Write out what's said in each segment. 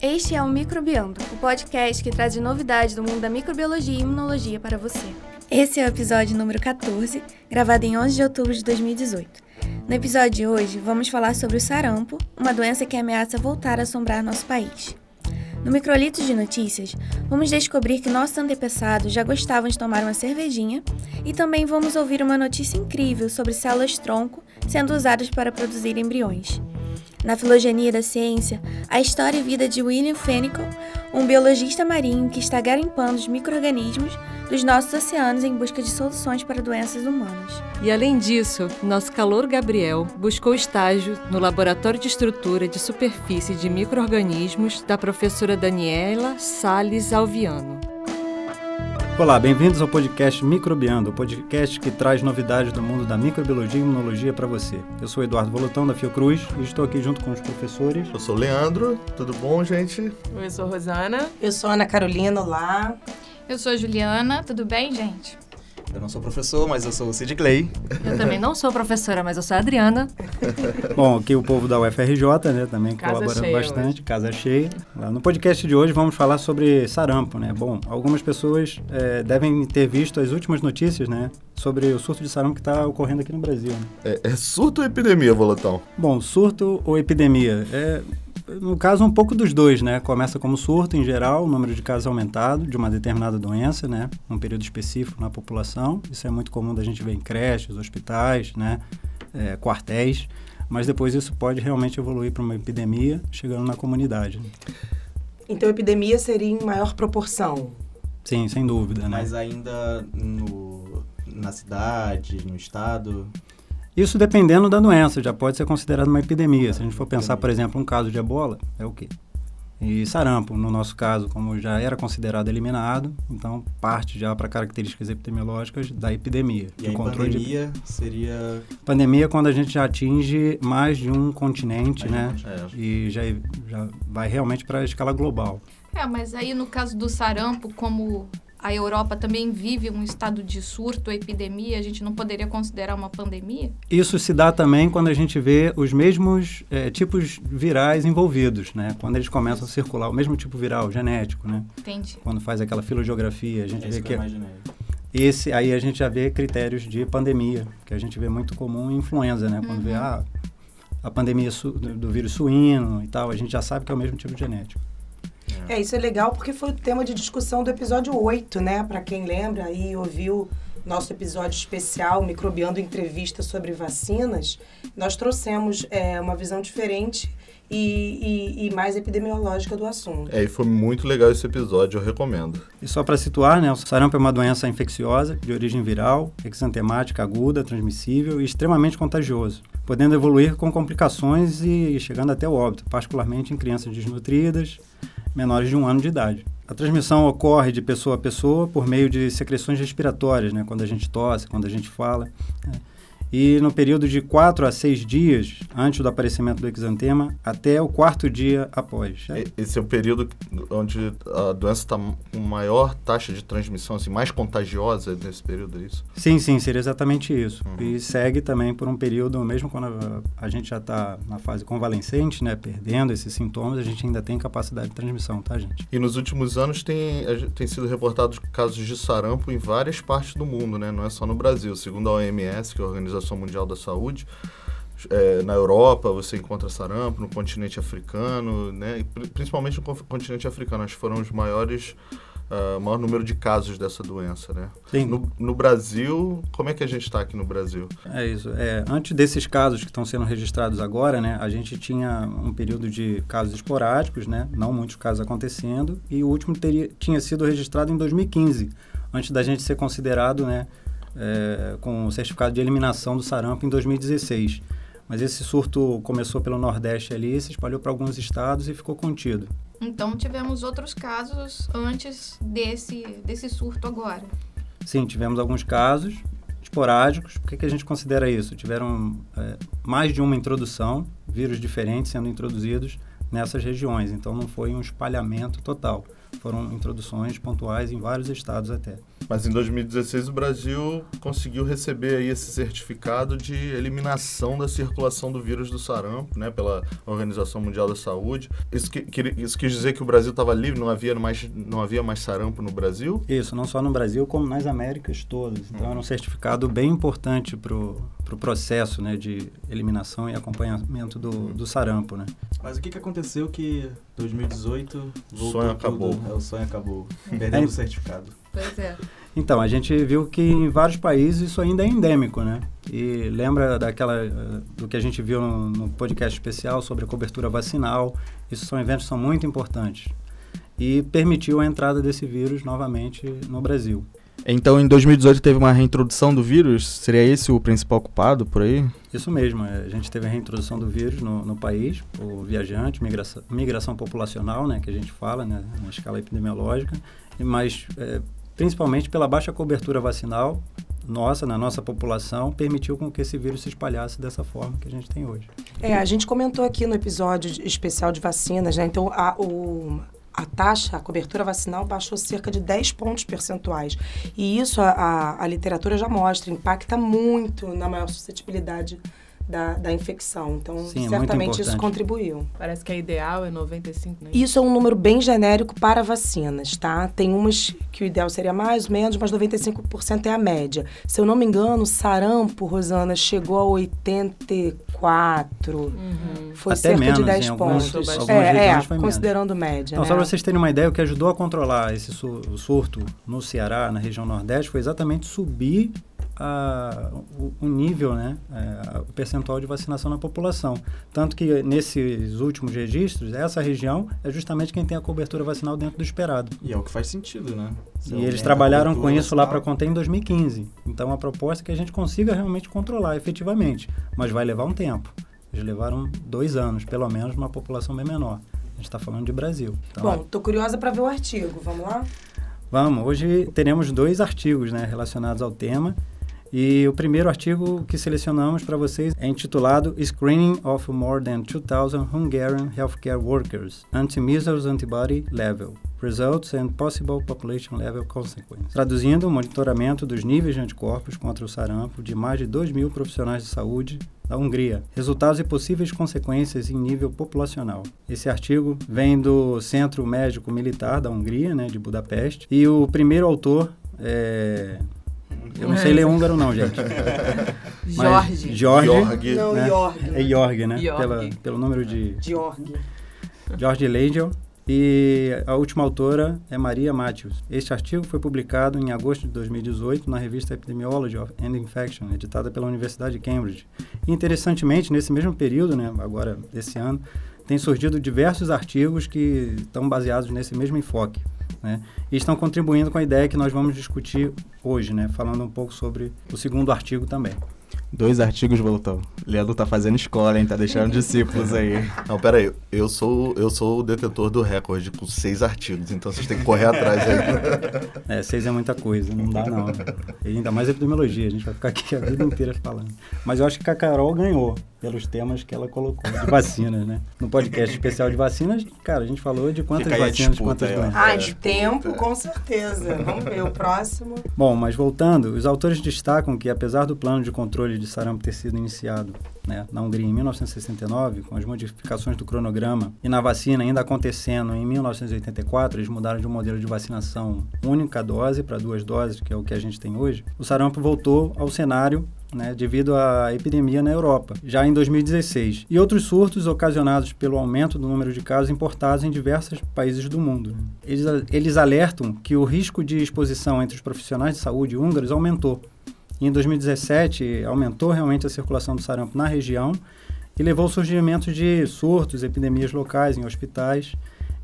Este é o Microbiando, o podcast que traz novidades do mundo da microbiologia e imunologia para você. Esse é o episódio número 14, gravado em 11 de outubro de 2018. No episódio de hoje, vamos falar sobre o sarampo, uma doença que ameaça voltar a assombrar nosso país. No Microlitos de Notícias, vamos descobrir que nossos antepassados já gostavam de tomar uma cervejinha e também vamos ouvir uma notícia incrível sobre células tronco sendo usadas para produzir embriões. Na filogenia da ciência, a história e vida de William Fennicle, um biologista marinho que está garimpando os micro-organismos dos nossos oceanos em busca de soluções para doenças humanas. E além disso, nosso calor Gabriel buscou estágio no Laboratório de Estrutura de Superfície de Micro-Organismos da professora Daniela Sales Alviano. Olá, bem-vindos ao podcast Microbiando, o podcast que traz novidades do mundo da microbiologia e imunologia para você. Eu sou Eduardo Volotão, da Fiocruz, e estou aqui junto com os professores. Eu sou o Leandro, tudo bom, gente? Eu sou a Rosana. Eu sou a Ana Carolina, olá. Eu sou a Juliana, tudo bem, gente? Eu não sou professor, mas eu sou o Sid Clay. Eu também não sou professora, mas eu sou a Adriana. Bom, aqui o povo da UFRJ, né, também Casa colaborando bastante, hoje. casa cheia. No podcast de hoje vamos falar sobre sarampo, né? Bom, algumas pessoas eh, devem ter visto as últimas notícias, né, sobre o surto de sarampo que está ocorrendo aqui no Brasil. né? É, é surto ou epidemia, Volotão? Bom, surto ou epidemia? É, no caso, um pouco dos dois, né? Começa como surto, em geral, o número de casos aumentado de uma determinada doença, né? Num período específico na população. Isso é muito comum da gente ver em creches, hospitais, né? É, quartéis. Mas depois isso pode realmente evoluir para uma epidemia, chegando na comunidade. né? Então, epidemia seria em maior proporção. Sim, sem dúvida, né? Mas ainda no, na cidade, no estado. Isso dependendo da doença, já pode ser considerado uma epidemia. Se a gente for pensar, por exemplo, um caso de ebola, é o quê? E sarampo, no nosso caso, como já era considerado eliminado, então parte já para características epidemiológicas da epidemia. E aí, controle de- pandemia seria. Pandemia é quando a gente já atinge mais de um continente, né? É. E já, já vai realmente para a escala global. É, mas aí no caso do sarampo, como a Europa também vive um estado de surto, epidemia, a gente não poderia considerar uma pandemia? Isso se dá também quando a gente vê os mesmos eh, tipos virais envolvidos, né? Quando eles começam a circular, o mesmo tipo viral, genético, né? Entendi. Quando faz aquela filogeografia, a gente É vê que esse aí a gente já vê critérios de pandemia, que a gente vê muito comum em influenza, né? Quando vê ah, a pandemia su- do do vírus suíno e tal, a gente já sabe que é o mesmo tipo genético. É, isso é legal porque foi o tema de discussão do episódio 8, né? Para quem lembra aí ouviu nosso episódio especial Microbiando Entrevista sobre Vacinas, nós trouxemos é, uma visão diferente e, e- e mais epidemiológica do assunto. É, e foi muito legal esse episódio, eu recomendo. E só para situar, né, o sarampo é uma doença infecciosa de origem viral, exantemática, aguda, transmissível e extremamente contagioso, podendo evoluir com complicações e chegando até o óbito, particularmente em crianças desnutridas, menores de um ano de idade. A transmissão ocorre de pessoa a pessoa por meio de secreções respiratórias, né, quando a gente tosse, quando a gente fala. né. E no período de 4 a 6 dias antes do aparecimento do exantema, até o quarto dia após. É, Esse é o período onde a doença está com maior taxa de transmissão, assim, mais contagiosa nesse período, é isso? Sim, sim, seria exatamente isso. E segue também por um período, mesmo quando a, a gente já está na fase convalescente, né, perdendo esses sintomas, a gente ainda tem capacidade de transmissão, tá, gente? E nos últimos anos tem, tem sido reportados casos de sarampo em várias partes do mundo, né? Não é só no Brasil. Segundo a OMS, que é a Organização Mundial da Saúde, é, na Europa você encontra sarampo, no continente africano, né? E pri- principalmente no con- continente africano, acho que foram os maiores, ah, maior número de casos dessa doença, né? Sim. No, no Brasil, como é que a gente está aqui no Brasil? É isso. É, antes desses casos que estão sendo registrados agora, né, a gente tinha um período de casos esporádicos, né, não muitos casos acontecendo, e o último teria, tinha sido registrado em 2015, antes da gente ser considerado, né, é, com o certificado de eliminação do sarampo em 2016. Mas esse surto começou pelo Nordeste ali, se espalhou para alguns estados e ficou contido. Então tivemos outros casos antes desse, desse surto agora. Sim, tivemos alguns casos esporádicos. Por que, que a gente considera isso? Tiveram é, mais de uma introdução, vírus diferentes sendo introduzidos nessas regiões. Então não foi um espalhamento total. Foram introduções pontuais em vários estados até. Mas em 2016 o Brasil conseguiu receber aí esse certificado de eliminação da circulação do vírus do sarampo, né, pela Organização Mundial da Saúde. Isso, que, que, isso quis dizer que o Brasil estava livre, não havia mais não havia mais sarampo no Brasil? Isso, não só no Brasil como nas Américas todas. Então uhum. era um certificado bem importante para o pro processo, né, de eliminação e acompanhamento do, do sarampo, né. Mas o que, que aconteceu que 2018 o sonho acabou? É, o sonho acabou, perdendo é, o certificado. Pois é. Então, a gente viu que em vários países isso ainda é endêmico, né? E lembra daquela do que a gente viu no, no podcast especial sobre a cobertura vacinal. Isso são eventos que são muito importantes. E permitiu a entrada desse vírus novamente no Brasil. Então, em 2018 teve uma reintrodução do vírus? Seria esse o principal culpado por aí? Isso mesmo. É, a gente teve a reintrodução do vírus no, no país, o viajante, migração, migração populacional, né, que a gente fala, né, na escala epidemiológica, mas é, principalmente pela baixa cobertura vacinal nossa, na nossa população, permitiu com que esse vírus se espalhasse dessa forma que a gente tem hoje. É, a gente comentou aqui no episódio especial de vacinas, né? Então, a, o, a taxa, a cobertura vacinal baixou cerca de 10 pontos percentuais. E isso a, a, a literatura já mostra, impacta muito na maior suscetibilidade da, da infecção. Então, Sim, é certamente é isso contribuiu. Parece que a ideal é 95, né? Isso é um número bem genérico para vacinas, tá? Tem umas que o ideal seria mais, menos, mas 95% é a média. Se eu não me engano, sarampo, Rosana, chegou a 84. Uhum. Foi Até cerca menos, de 10 algumas, pontos. é, é considerando menos. média. Então, né? só para vocês terem uma ideia, o que ajudou a controlar esse surto no Ceará, na região Nordeste, foi exatamente subir a, o, o, nível, né, é, o percentual de vacinação na população. Tanto que nesses últimos registros, essa região é justamente quem tem a cobertura vacinal dentro do esperado. E é o que faz sentido, né? Se e eles trabalharam com isso vacinal. lá para conter em 2015. Então a proposta é que a gente consiga realmente controlar efetivamente, mas vai levar um tempo. Eles levaram dois anos, pelo menos, uma população bem menor. A gente está falando de Brasil. Então, Bom, estou curiosa para ver o artigo. Vamos lá? Vamos. Hoje teremos dois artigos né, relacionados ao tema. E o primeiro artigo que selecionamos para vocês é intitulado Screening of More Than 2,000 Hungarian Healthcare Workers Anti-Measles Antibody Level Results and Possible Population Level Consequences. Traduzindo, o monitoramento dos níveis de anticorpos contra o sarampo de mais de 2 mil profissionais de saúde da Hungria. Resultados e possíveis consequências em nível populacional. Esse artigo vem do Centro Médico Militar da Hungria, né, de Budapeste, e o primeiro autor é eu não sei ler húngaro, não, gente. Jorge. Jorge. Jorge. Não, né? Jorge. É Jorge, né? Jorge. Pela, pelo número de. Jorge. Jorge Leidel. E a última autora é Maria Matthews. Este artigo foi publicado em agosto de 2018 na revista Epidemiology of and Infection, editada pela Universidade de Cambridge. E, interessantemente, nesse mesmo período, né, agora desse ano, tem surgido diversos artigos que estão baseados nesse mesmo enfoque né? E estão contribuindo com a ideia que nós vamos discutir hoje, né? Falando um pouco sobre o segundo artigo também. Dois artigos voltou. Leandro tá fazendo escola, hein? Tá deixando discípulos aí. Não, pera aí. Eu sou, eu sou o detetor do recorde com seis artigos, então vocês têm que correr atrás aí. É, seis é muita coisa, não dá não. E ainda mais epidemiologia, a gente vai ficar aqui a vida inteira falando. Mas eu acho que a Carol ganhou pelos temas que ela colocou de vacinas, né? No podcast especial de vacinas, cara, a gente falou de quantas Fica vacinas, disputa, quantas doenças. Ah, de tempo, com certeza. Vamos ver o próximo. Bom, mas voltando, os autores destacam que apesar do plano de controle de sarampo ter sido iniciado né, na Hungria em 1969, com as modificações do cronograma, e na vacina ainda acontecendo em 1984, eles mudaram de um modelo de vacinação única dose para duas doses, que é o que a gente tem hoje, o sarampo voltou ao cenário né, devido à epidemia na Europa, já em 2016, e outros surtos ocasionados pelo aumento do número de casos importados em diversos países do mundo. Eles, eles alertam que o risco de exposição entre os profissionais de saúde húngaros aumentou. E em 2017, aumentou realmente a circulação do sarampo na região e levou ao surgimento de surtos, epidemias locais em hospitais,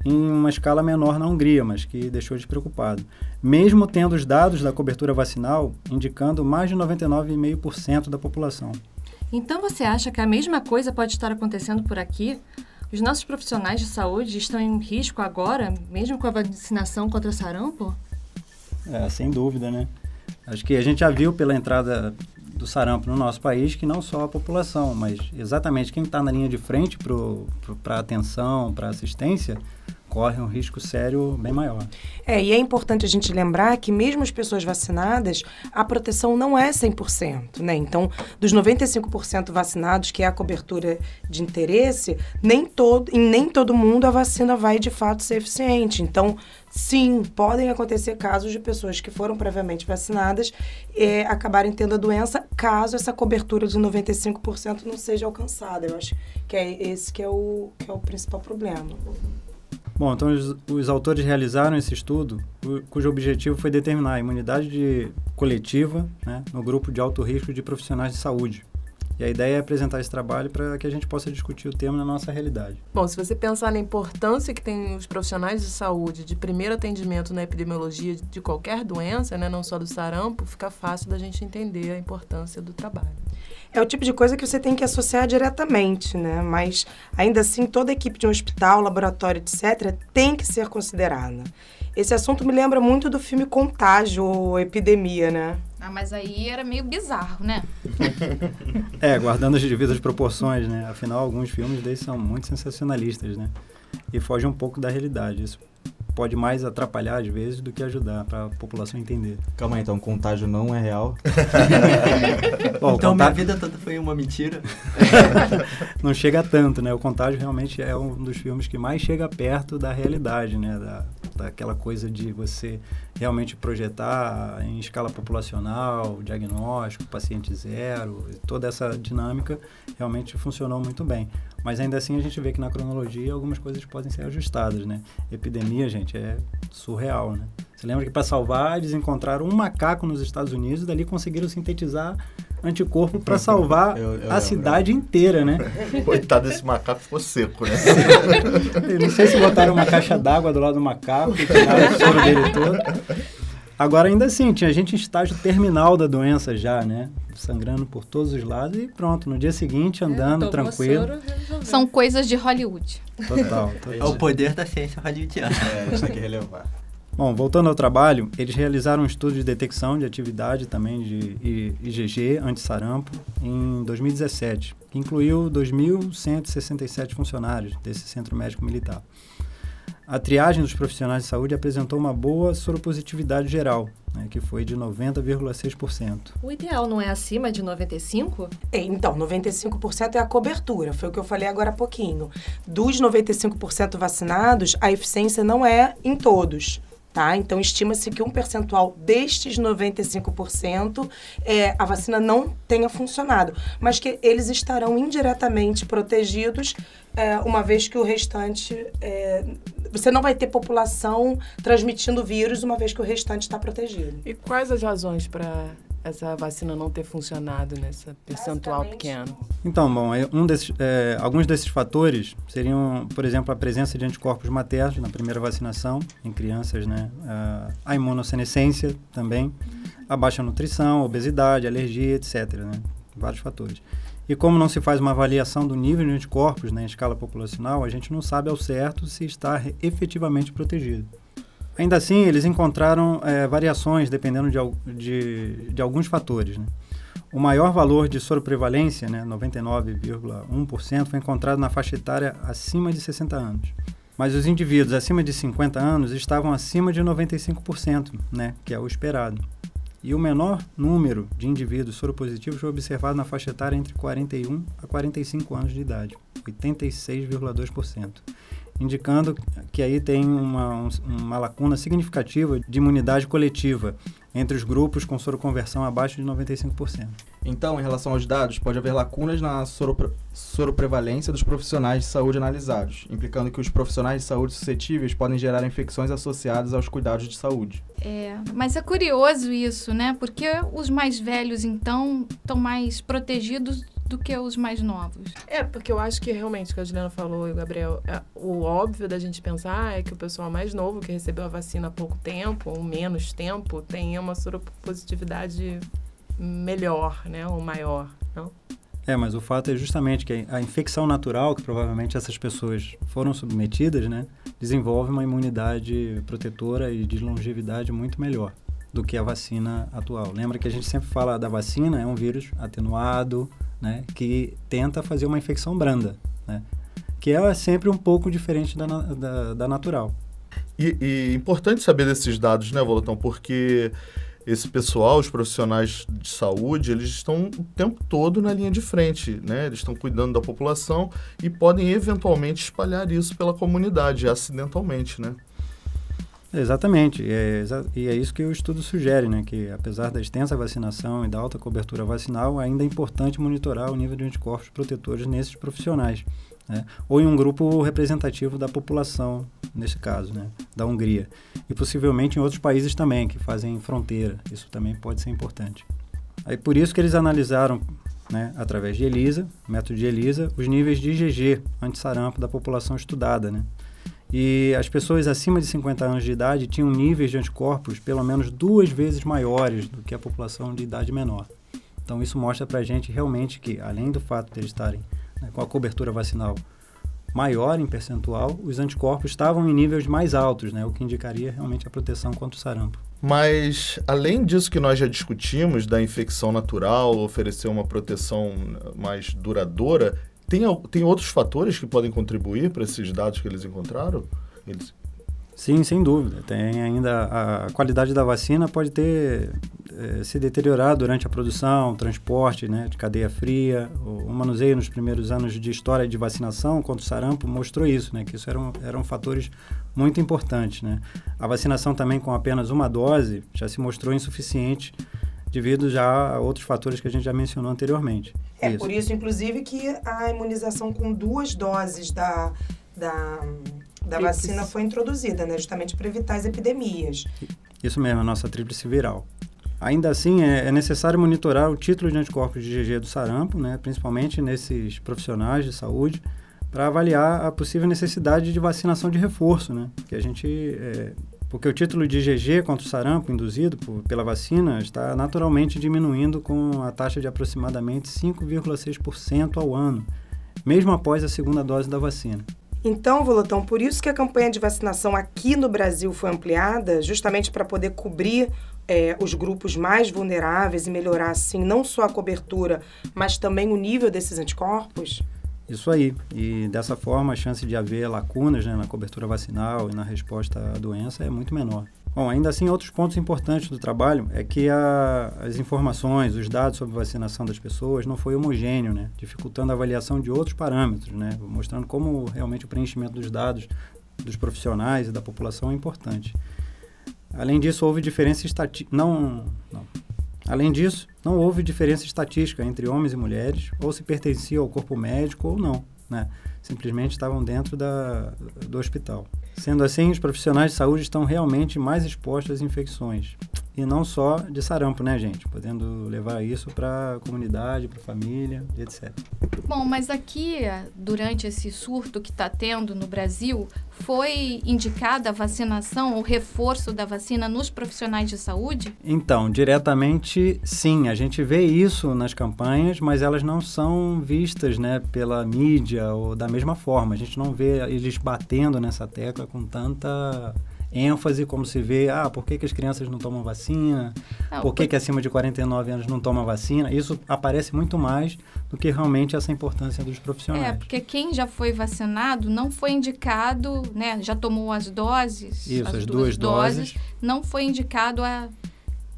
em uma escala menor na Hungria, mas que deixou despreocupado. Mesmo tendo os dados da cobertura vacinal indicando mais de 99,5% da população. Então você acha que a mesma coisa pode estar acontecendo por aqui? Os nossos profissionais de saúde estão em risco agora, mesmo com a vacinação contra sarampo? É, sem dúvida, né? Acho que a gente já viu pela entrada do sarampo no nosso país, que não só a população, mas exatamente quem está na linha de frente para atenção, para assistência, corre um risco sério bem maior. É, e é importante a gente lembrar que mesmo as pessoas vacinadas, a proteção não é 100%, né? Então, dos 95% vacinados, que é a cobertura de interesse, nem todo, em nem todo mundo a vacina vai de fato ser eficiente. Então, sim, podem acontecer casos de pessoas que foram previamente vacinadas acabarem tendo a doença, caso essa cobertura de 95% não seja alcançada. Eu acho que é esse que é o, que é o principal problema. Bom, então os, os autores realizaram esse estudo, cujo objetivo foi determinar a imunidade de, coletiva né, no grupo de alto risco de profissionais de saúde. E a ideia é apresentar esse trabalho para que a gente possa discutir o tema na nossa realidade. Bom, se você pensar na importância que tem os profissionais de saúde de primeiro atendimento na epidemiologia de qualquer doença, né, não só do sarampo, fica fácil da gente entender a importância do trabalho. É o tipo de coisa que você tem que associar diretamente, né? Mas ainda assim, toda equipe de um hospital, laboratório, etc., tem que ser considerada. Esse assunto me lembra muito do filme Contágio ou Epidemia, né? Ah, mas aí era meio bizarro, né? é, guardando as devidas proporções, né? Afinal, alguns filmes desses são muito sensacionalistas, né? E fogem um pouco da realidade. Isso pode mais atrapalhar às vezes do que ajudar para a população entender. Calma aí, então, contágio não é real? Bom, então contágio... minha vida toda foi uma mentira? não chega tanto, né? O contágio realmente é um dos filmes que mais chega perto da realidade, né? Da, daquela coisa de você realmente projetar em escala populacional, diagnóstico, paciente zero, toda essa dinâmica realmente funcionou muito bem. Mas ainda assim a gente vê que na cronologia algumas coisas podem ser ajustadas, né? Epidemia, gente, é surreal, né? Você lembra que para salvar eles encontraram um macaco nos Estados Unidos e dali conseguiram sintetizar anticorpo para salvar eu, eu a cidade inteira, né? Coitado desse macaco ficou seco, né? não sei se botaram uma caixa d'água do lado do macaco e tiraram o soro dele todo. Agora, ainda assim, tinha gente em estágio terminal da doença já, né? Sangrando por todos os lados e pronto. No dia seguinte, é, andando é, tranquilo. São coisas de Hollywood. Total, total. É o poder da ciência hollywoodiana. É, isso aqui relevar. Bom, voltando ao trabalho, eles realizaram um estudo de detecção de atividade também de IgG anti-sarampo em 2017, que incluiu 2.167 funcionários desse centro médico militar. A triagem dos profissionais de saúde apresentou uma boa soropositividade geral, né, que foi de 90,6%. O ideal não é acima de 95%? É, então, 95% é a cobertura, foi o que eu falei agora há pouquinho. Dos 95% vacinados, a eficiência não é em todos. Tá? Então, estima-se que um percentual destes 95% é, a vacina não tenha funcionado, mas que eles estarão indiretamente protegidos, é, uma vez que o restante. É, você não vai ter população transmitindo vírus, uma vez que o restante está protegido. E quais as razões para essa vacina não ter funcionado nesse percentual pequeno? Então, bom, é, um desses, é, alguns desses fatores seriam, por exemplo, a presença de anticorpos maternos na primeira vacinação em crianças, né? A imunossenescência também, a baixa nutrição, obesidade, alergia, etc. Né? Vários fatores. E como não se faz uma avaliação do nível de anticorpos né, em escala populacional, a gente não sabe ao certo se está efetivamente protegido. Ainda assim, eles encontraram é, variações dependendo de, de, de, alguns fatores. Né? O maior valor de soroprevalência, né, 99,1%, foi encontrado na faixa etária acima de 60 anos. Mas os indivíduos acima de 50 anos estavam acima de 95%, né, que é o esperado. E o menor número de indivíduos soropositivos foi observado na faixa etária entre 41 a 45 anos de idade, 86,2% indicando que aí tem uma, uma lacuna significativa de imunidade coletiva entre os grupos com soroconversão abaixo de 95%. Então, em relação aos dados, pode haver lacunas na soropre soroprevalência dos profissionais de saúde analisados, implicando que os profissionais de saúde suscetíveis podem gerar infecções associadas aos cuidados de saúde. É, mas é curioso isso, né? Porque os mais velhos, então, estão mais protegidos do que os mais novos. É, porque eu acho que realmente o que a Juliana falou e o Gabriel, é, o óbvio da gente pensar é que o pessoal mais novo que recebeu a vacina há pouco tempo ou menos tempo tenha uma soropositividade melhor, né, ou maior, não? É, mas o fato é justamente que a infecção natural que provavelmente essas pessoas foram submetidas, né, desenvolve uma imunidade protetora e de longevidade muito melhor. do que a vacina atual. Lembra que a gente sempre fala da vacina, é um vírus atenuado, né, que tenta fazer uma infecção branda, né, que é sempre um pouco diferente da, da, da natural. E, e importante saber desses dados, né, Volotão, porque esse pessoal, os profissionais de saúde, eles estão o tempo todo na linha de frente, né? Eles estão cuidando da população e podem eventualmente espalhar isso pela comunidade, acidentalmente, né? Exatamente, é, e é isso que o estudo sugere, né? Que apesar da extensa vacinação e da alta cobertura vacinal, ainda é importante monitorar o nível de anticorpos protetores nesses profissionais, né? ou em um grupo representativo da população, nesse caso, né? da Hungria. E possivelmente em outros países também, que fazem fronteira. Isso também pode ser importante. Aí por isso que eles analisaram, né, através de ELISA, método de ELISA, os níveis de IgG anti-sarampo da população estudada, né? E as pessoas acima de 50 anos de idade tinham níveis de anticorpos pelo menos duas vezes maiores do que a população de idade menor. Então isso mostra para a gente realmente que, além do fato de eles estarem né, com a cobertura vacinal maior em percentual, os anticorpos estavam em níveis mais altos, né, o que indicaria realmente a proteção contra o sarampo. Mas, além disso que nós já discutimos, da infecção natural, oferecer uma proteção mais duradoura, tem, tem outros fatores que podem contribuir para esses dados que eles encontraram? Eles... Sim, sem dúvida. Tem ainda a qualidade da vacina pode ter eh, se deteriorar durante a produção, transporte, né, de cadeia fria. O, o, manuseio nos primeiros anos de história de vacinação contra o sarampo mostrou isso, né, que isso eram, eram fatores muito importantes, né. A vacinação também com apenas uma dose já se mostrou insuficiente devido já a outros fatores que a gente já mencionou anteriormente. É isso. por isso, inclusive, que a imunização com duas doses da, da, da vacina foi introduzida, né? Justamente para evitar as epidemias. Isso mesmo, a nossa tríplice viral. Ainda assim, é, é, necessário monitorar o título de anticorpos de IgG do sarampo, né, principalmente nesses profissionais de saúde, para avaliar a possível necessidade de vacinação de reforço, né, que a gente é, porque o título de IgG contra o sarampo induzido por, pela vacina está naturalmente diminuindo com a taxa de aproximadamente 5,6% ao ano, mesmo após a segunda dose da vacina. Então, Volotão, por isso que a campanha de vacinação aqui no Brasil foi ampliada, justamente para poder cobrir é, os grupos mais vulneráveis e melhorar, assim, não só a cobertura, mas também o nível desses anticorpos? Isso aí. E dessa forma, a chance de haver lacunas né, na cobertura vacinal e na resposta à doença é muito menor. Bom, ainda assim, outros pontos importantes do trabalho é que a, as informações, os dados sobre vacinação das pessoas não foi homogêneo, né, dificultando a avaliação de outros parâmetros, né, mostrando como realmente o preenchimento dos dados dos profissionais e da população é importante. Além disso, houve diferença estatística. Não, não, Além disso, não houve diferença estatística entre homens e mulheres, ou se pertencia ao corpo médico ou não. Né? Simplesmente estavam dentro da, do hospital. Sendo assim, os profissionais de saúde estão realmente mais expostos às infecções e não só de sarampo, né, gente? Podendo levar isso para a comunidade, para a família, etc. Bom, mas aqui, durante esse surto que está tendo no Brasil, foi indicada a vacinação, o reforço da vacina nos profissionais de saúde? Então, diretamente, sim. A gente vê isso nas campanhas, mas elas não são vistas né, pela mídia ou da mesma forma. A gente não vê eles batendo nessa tecla com tanta ênfase, como se vê, ah, por que, que as crianças não tomam vacina? Não, por que, que acima de 49 anos não toma vacina? Isso aparece muito mais do que realmente essa importância dos profissionais. É, porque quem já foi vacinado não foi indicado, né, já tomou as doses, Isso, as, as duas, duas doses, doses, não foi indicado a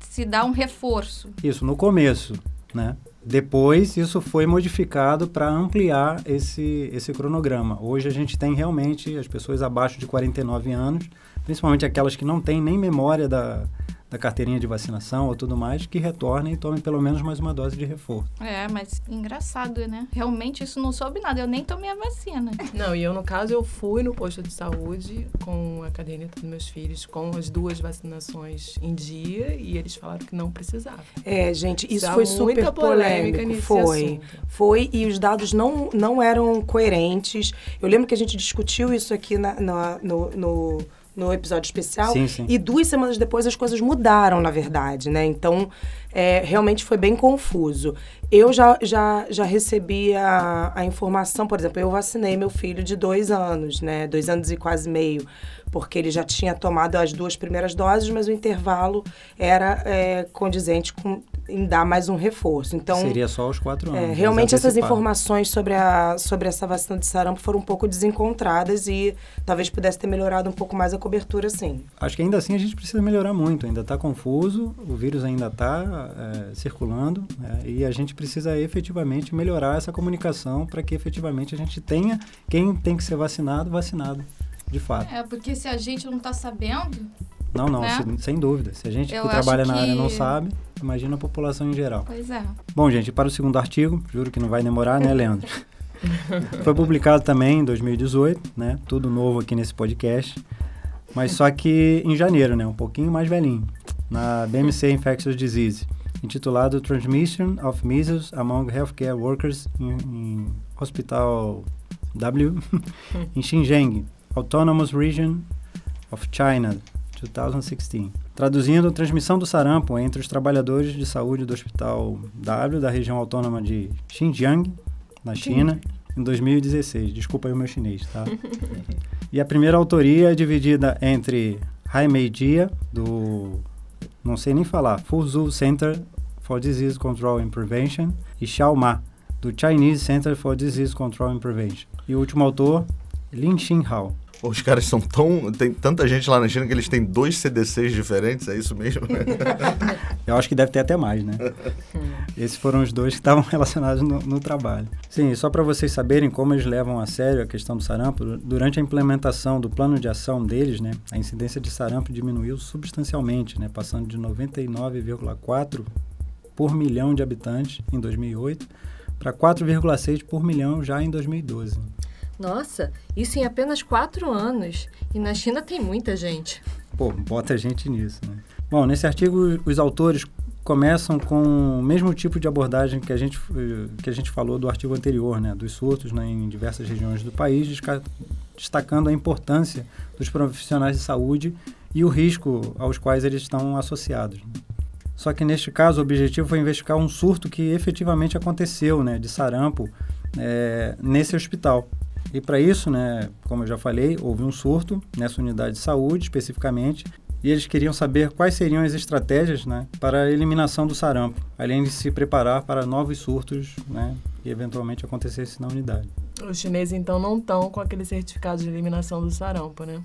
se dar um reforço. Isso, no começo, né? Depois, isso foi modificado para ampliar esse, esse cronograma. Hoje, a gente tem realmente as pessoas abaixo de 49 anos principalmente aquelas que não têm nem memória da, da carteirinha de vacinação ou tudo mais, que retornem e tomem pelo menos mais uma dose de reforço. É, mas engraçado, né? Realmente isso não soube nada, eu nem tomei a vacina. Não, e eu, no caso, eu fui no posto de saúde com a caderneta dos meus filhos, com as duas vacinações em dia, e eles falaram que não precisava. É, gente, isso Dá foi super polêmico. Foi. Assunto. Foi, e os dados não, não eram coerentes. Eu lembro que a gente discutiu isso aqui na, na no, no no episódio especial. Sim, sim. E duas semanas depois as coisas mudaram, na verdade, né? Então, é, realmente foi bem confuso. Eu já, já, já recebi a, a informação, por exemplo, eu vacinei meu filho de dois anos, né? Dois anos e quase meio porque ele já tinha tomado as duas primeiras doses, mas o intervalo era é, condizente com em dar mais um reforço. Então seria só os quatro anos. É, realmente essas informações sobre a sobre essa vacina de sarampo foram um pouco desencontradas e talvez pudesse ter melhorado um pouco mais a cobertura, sim. Acho que ainda assim a gente precisa melhorar muito. Ainda está confuso, o vírus ainda está é, circulando é, e a gente precisa efetivamente melhorar essa comunicação para que efetivamente a gente tenha quem tem que ser vacinado vacinado de fato. É, porque se a gente não está sabendo. Não, não, né? se, sem dúvida. Se a gente Eu que trabalha que... na área não sabe, imagina a população em geral. Pois é. Bom, gente, para o segundo artigo, juro que não vai demorar, né, Leandro? Foi publicado também em 2018, né? Tudo novo aqui nesse podcast. Mas só que em janeiro, né? Um pouquinho mais velhinho. Na BMC Infectious Disease, intitulado Transmission of Measles Among Healthcare Workers in, in Hospital W em Xinjiang, Autonomous Region of China, 2016. Traduzindo, transmissão do sarampo entre os trabalhadores de saúde do Hospital W da região autônoma de Xinjiang, na China, em 2016. Desculpa aí o meu chinês, tá? e a primeira autoria é dividida entre Hai Jia, do... não sei nem falar, Fuzhou Center for Disease Control and Prevention, e Xiao Ma, do Chinese Center for Disease Control and Prevention. E o último autor, Lin Xinhao. Os caras são tão. Tem tanta gente lá na China que eles têm dois CDCs diferentes, é isso mesmo? Eu acho que deve ter até mais, né? Esses foram os dois que estavam relacionados no, no trabalho. Sim, só para vocês saberem como eles levam a sério a questão do sarampo, durante a implementação do plano de ação deles, né, a incidência de sarampo diminuiu substancialmente, né, passando de 99,4 por milhão de habitantes em 2008 para 4,6 por milhão já em 2012. Nossa, isso em apenas quatro anos. E na China tem muita gente. Pô, bota gente nisso, né? Bom, nesse artigo os autores começam com o mesmo tipo de abordagem que a gente, que a gente falou do artigo anterior, né? Dos surtos né, em diversas regiões do país, destacando a importância dos profissionais de saúde e o risco aos quais eles estão associados. Né? Só que neste caso o objetivo foi investigar um surto que efetivamente aconteceu, né, de sarampo, é, nesse hospital. E para isso, né, como eu já falei, houve um surto nessa unidade de saúde especificamente, e eles queriam saber quais seriam as estratégias né, para a eliminação do sarampo, além de se preparar para novos surtos né, que eventualmente acontecessem na unidade. Os chineses, então, não estão com aquele certificado de eliminação do sarampo, né?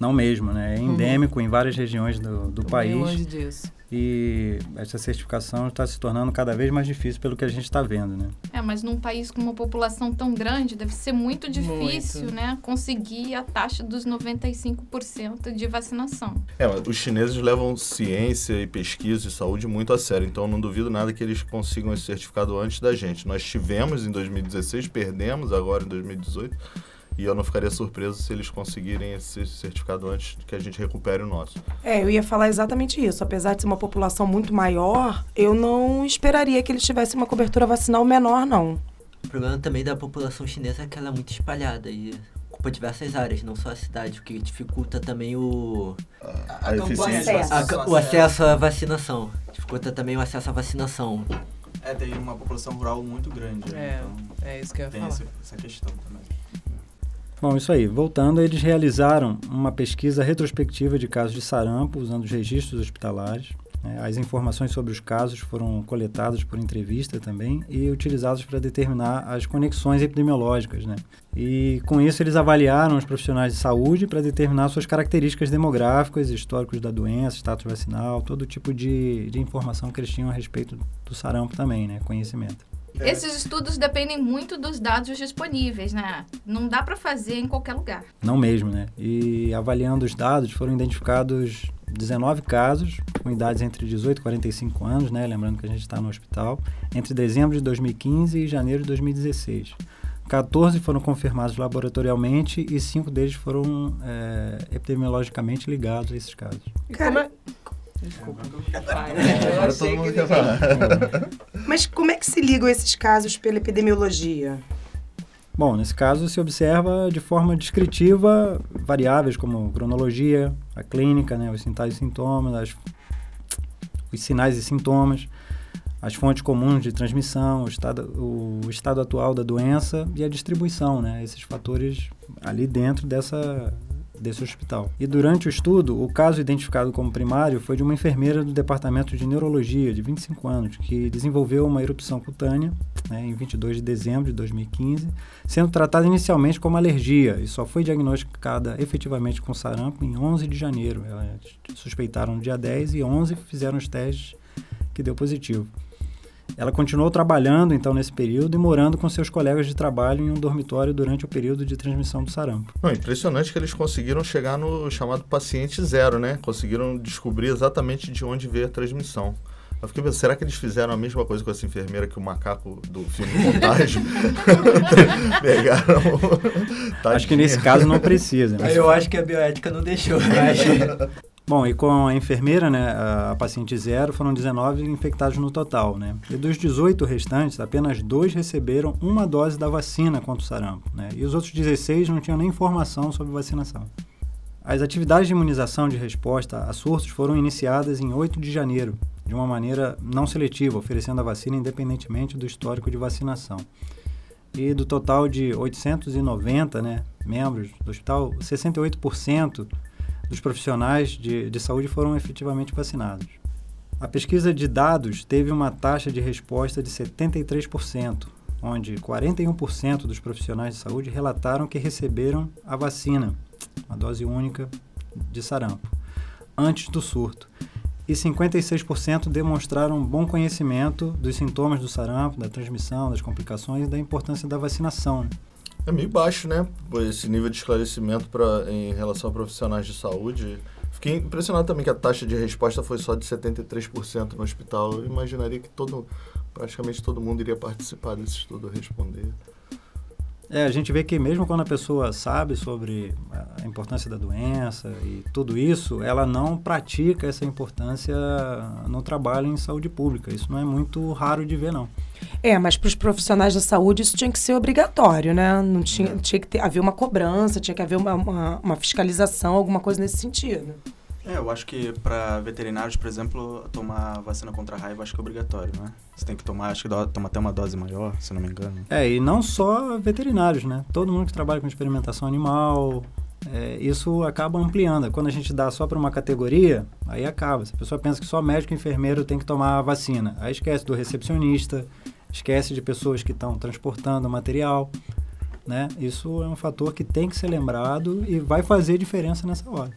Não mesmo, né? É uhum. endêmico uhum. em várias regiões do, do país. longe disso. E essa certificação está se tornando cada vez mais difícil pelo que a gente está vendo, né? É, mas num país com uma população tão grande, deve ser muito difícil, muito. né? Conseguir a taxa dos 95% de vacinação. É, os chineses levam ciência e pesquisa e saúde muito a sério, então não duvido nada que eles consigam esse certificado antes da gente. Nós tivemos em 2016, perdemos agora em 2018 e eu não ficaria surpreso se eles conseguirem esse certificado antes que a gente recupere o nosso. É, eu ia falar exatamente isso. Apesar de ser uma população muito maior, eu não esperaria que eles tivessem uma cobertura vacinal menor, não. O problema também da população chinesa é que ela é muito espalhada e ocupa diversas áreas, não só a cidade, o que dificulta também o... A, a, a eficiência. A, o acesso à vacinação. Dificulta também o acesso à vacinação. É, tem uma população rural muito grande. Né? É, então é isso que eu ia tem falar. Essa, essa questão também. Bom, isso aí. Voltando, eles realizaram uma pesquisa retrospectiva de casos de sarampo usando os registros hospitalares. Né? As informações sobre os casos foram coletadas por entrevista também e utilizadas para determinar as conexões epidemiológicas. Né? E com isso eles avaliaram os profissionais de saúde para determinar suas características demográficas, históricos da doença, status vacinal, todo tipo de, de informação que eles tinham a respeito do sarampo também, né? conhecimento. É. Esses estudos dependem muito dos dados disponíveis, né? Não dá para fazer em qualquer lugar. Não mesmo, né? E avaliando os dados, foram identificados 19 casos, com idades entre 18 e 45 anos, né? Lembrando que a gente está no hospital, entre dezembro de 2015 e janeiro de 2016. 14 foram confirmados laboratorialmente e 5 deles foram é, epidemiologicamente ligados a esses casos. Cara, Desculpa. Agora todo mundo quer falar. Mas como é que se ligam esses casos pela epidemiologia? Bom, nesse caso se observa de forma descritiva variáveis como cronologia, a clínica, né, os sinais e sintomas, as, os sinais e sintomas, as fontes comuns de transmissão, o estado, o estado atual da doença e a distribuição, né? Esses fatores ali dentro dessa, desse hospital. E durante o estudo, o caso identificado como primário foi de uma enfermeira do departamento de neurologia, de 25 anos, que desenvolveu uma erupção cutânea né, em 22 de dezembro de 2015, sendo tratada inicialmente como alergia e só foi diagnosticada efetivamente com sarampo em 11 de janeiro. Elas suspeitaram no dia 10 e 11 fizeram os testes que deu positivo. Ela continuou trabalhando, então, nesse período e morando com seus colegas de trabalho em um dormitório durante o período de transmissão do sarampo. Não, impressionante que eles conseguiram chegar no chamado paciente zero, né? Conseguiram descobrir exatamente de onde veio a transmissão. Eu fiquei pensando, será que eles fizeram a mesma coisa com essa enfermeira que o macaco do filme Contágio? Pegaram. Acho que nesse caso não precisa. Né? Eu acho que a bioética não deixou. Bom, e com a enfermeira, né, a, paciente zero, foram 19 infectados no total, né? E dos 18 restantes, apenas dois receberam uma dose da vacina contra o sarampo, né? E os outros 16 não tinham nem informação sobre vacinação. As atividades de imunização de resposta a surtos foram iniciadas em 8 de janeiro, de uma maneira não seletiva, oferecendo a vacina independentemente do histórico de vacinação. E do total de 890 né, membros do hospital, 68% dos profissionais de, de saúde foram efetivamente vacinados. A pesquisa de dados teve uma taxa de resposta de 73%, onde 41% dos profissionais de saúde relataram que receberam a vacina, a dose única de sarampo, antes do surto. E 56% demonstraram bom conhecimento dos sintomas do sarampo, da transmissão, das complicações e da importância da vacinação. É meio baixo, né? Esse nível de esclarecimento pra, em relação a profissionais de saúde. Fiquei impressionado também que a taxa de resposta foi só de 73% no hospital. Eu imaginaria que todo, praticamente todo mundo iria participar desse estudo, responder. É, a gente vê que mesmo quando a pessoa sabe sobre a importância da doença e tudo isso, ela não pratica essa importância no trabalho em saúde pública. Isso não é muito raro de ver, não. É, mas para os profissionais da saúde isso tinha que ser obrigatório, né? Não tinha, é. tinha que ter, haver uma cobrança, tinha que haver uma, uma, uma fiscalização, alguma coisa nesse sentido. É, eu acho que para veterinários, por exemplo, tomar vacina contra a raiva acho que é obrigatório, né? Você tem que tomar, acho que toma até uma dose maior, se não me engano. É, e não só veterinários, né? Todo mundo que trabalha com experimentação animal, é, isso acaba ampliando. Quando a gente dá só para uma categoria, aí acaba. Se a pessoa pensa que só médico e enfermeiro tem que tomar a vacina, aí esquece do recepcionista, esquece de pessoas que estão transportando material. Né? Isso é um fator que tem que ser lembrado e vai fazer diferença nessa hora.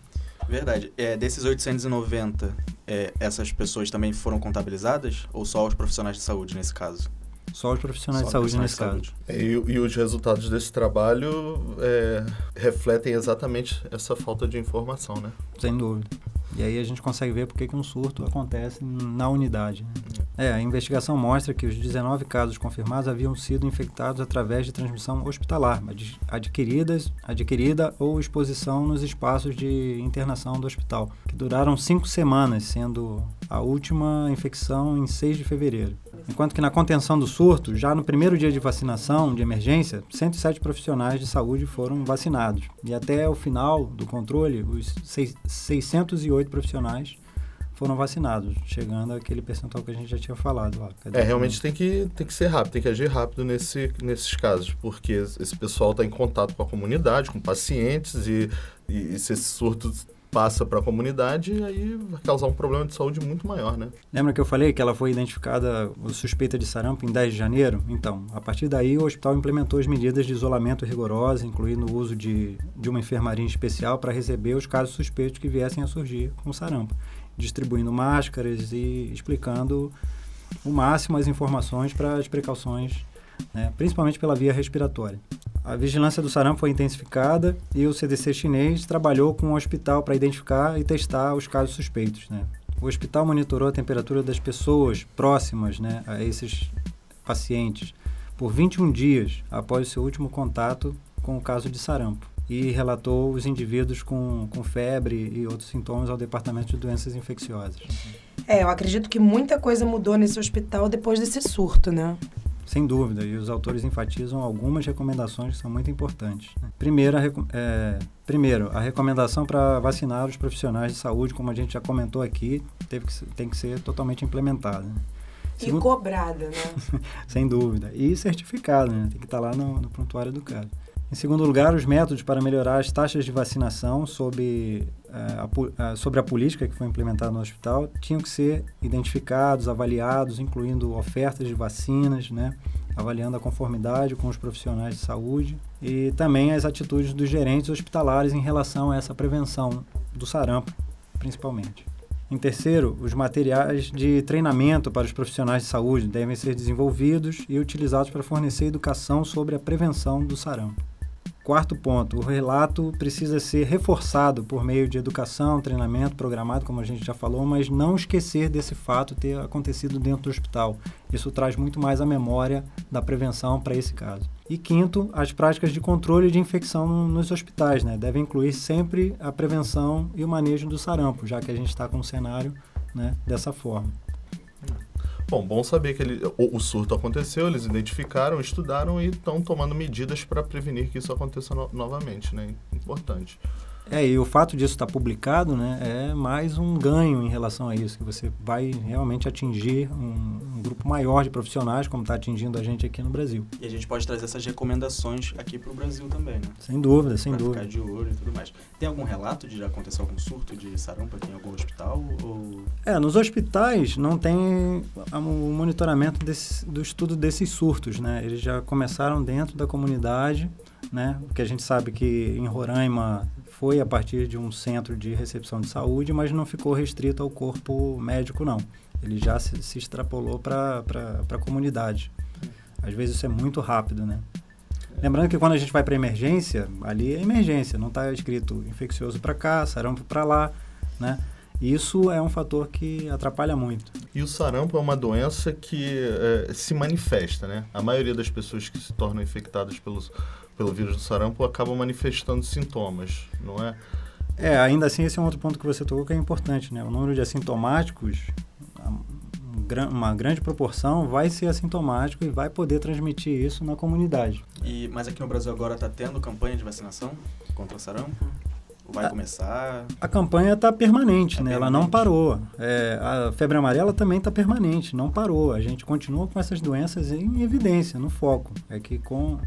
Verdade. É, desses 890, é, essas pessoas também foram contabilizadas? Ou só os profissionais de saúde nesse caso? Só os profissionais só de saúde nesse caso. É, e, e, os resultados desse trabalho é, refletem exatamente essa falta de informação, né? Sem dúvida. E aí a gente consegue ver por que um surto acontece na unidade. Né? É, a investigação mostra que os 19 casos confirmados haviam sido infectados através de transmissão hospitalar, adquiridas, adquirida ou exposição nos espaços de internação do hospital, que duraram cinco semanas, sendo a última infecção em 6 de fevereiro. Enquanto que na contenção do surto, já no primeiro dia de vacinação de emergência, 107 profissionais de saúde foram vacinados. E até o final do controle, os 608 profissionais foram vacinados, chegando àquele percentual que a gente já tinha falado lá. É, realmente tem que, tem que ser rápido, tem que agir rápido nesse, nesses casos, porque esse pessoal está em contato com a comunidade, com pacientes, e, e, e se esse surto passa para a comunidade e aí vai causar um problema de saúde muito maior, né? Lembra que eu falei que ela foi identificada suspeita de sarampo em 10 de janeiro? Então, a partir daí o hospital implementou as medidas de isolamento rigorosas, incluindo o uso de, de uma enfermaria especial para receber os casos suspeitos que viessem a surgir com sarampo, distribuindo máscaras e explicando o máximo as informações para as precauções, né? principalmente pela via respiratória. A vigilância do sarampo foi intensificada e o CDC chinês trabalhou com o hospital para identificar e testar os casos suspeitos. Né? O hospital monitorou a temperatura das pessoas próximas né, a esses pacientes por 21 dias após o seu último contato com o caso de sarampo e relatou os indivíduos com, com febre e outros sintomas ao Departamento de Doenças Infecciosas. É, eu acredito que muita coisa mudou nesse hospital depois desse surto, né? Sem dúvida, e os autores enfatizam algumas recomendações que são muito importantes. Né? Primeiro, a, é, primeiro, a recomendação para vacinar os profissionais de saúde, como a gente já comentou aqui, teve que, tem que ser totalmente implementada. Né? Segundo, e cobrada, né? sem dúvida. E certificada, né? Tem que estar tá lá no, no prontuário do caso. Em segundo lugar, os métodos para melhorar as taxas de vacinação sobre, uh, a, uh, sobre a política que foi implementada no hospital tinham que ser identificados, avaliados, incluindo ofertas de vacinas, né? avaliando a conformidade com os profissionais de saúde e também as atitudes dos gerentes hospitalares em relação a essa prevenção do sarampo, principalmente. Em terceiro, os materiais de treinamento para os profissionais de saúde devem ser desenvolvidos e utilizados para fornecer educação sobre a prevenção do sarampo. Quarto ponto, o relato precisa ser reforçado por meio de educação, treinamento programado, como a gente já falou, mas não esquecer desse fato ter acontecido dentro do hospital. Isso traz muito mais a memória da prevenção para esse caso. E quinto, as práticas de controle de infecção nos hospitais, né? Devem incluir sempre a prevenção e o manejo do sarampo, já que a gente está com um cenário né, dessa forma. Bom, bom saber que ele, o, o, surto aconteceu, eles identificaram, estudaram e estão tomando medidas para prevenir que isso aconteça no, novamente, né? Importante. É, e o fato disso estar publicado, né, é mais um ganho em relação a isso, que você vai realmente atingir um, um grupo maior de profissionais, como está atingindo a gente aqui no Brasil. E a gente pode trazer essas recomendações aqui para o Brasil também, né? Sem dúvida, sem pra dúvida. ficar de olho e tudo mais. Tem algum relato de acontecer algum surto de sarampo aqui em algum hospital? Ou... É, nos hospitais não tem o monitoramento desse, do estudo desses surtos, né? Eles já começaram dentro da comunidade, né? Porque a gente sabe que em Roraima foi a partir de um centro de recepção de saúde, mas não ficou restrito ao corpo médico, não. Ele já se, se extrapolou para a comunidade. Às vezes isso é muito rápido, né? Lembrando que quando a gente vai para emergência, ali é emergência, não está escrito infeccioso para cá, sarampo para lá, né? Isso é um fator que atrapalha muito. E o sarampo é uma doença que é, se manifesta, né? A maioria das pessoas que se tornam infectadas pelos, pelo vírus do sarampo acabam manifestando sintomas, não é? É, ainda assim, esse é um outro ponto que você tocou que é importante, né? O número de assintomáticos, uma grande proporção vai ser assintomático e vai poder transmitir isso na comunidade. E, mas aqui no Brasil agora está tendo campanha de vacinação contra o sarampo? Vai a, começar? A campanha está permanente, tá né? Permanente. Ela não parou. É, a febre amarela também está permanente, não parou. A gente continua com essas doenças em evidência, no foco. É que com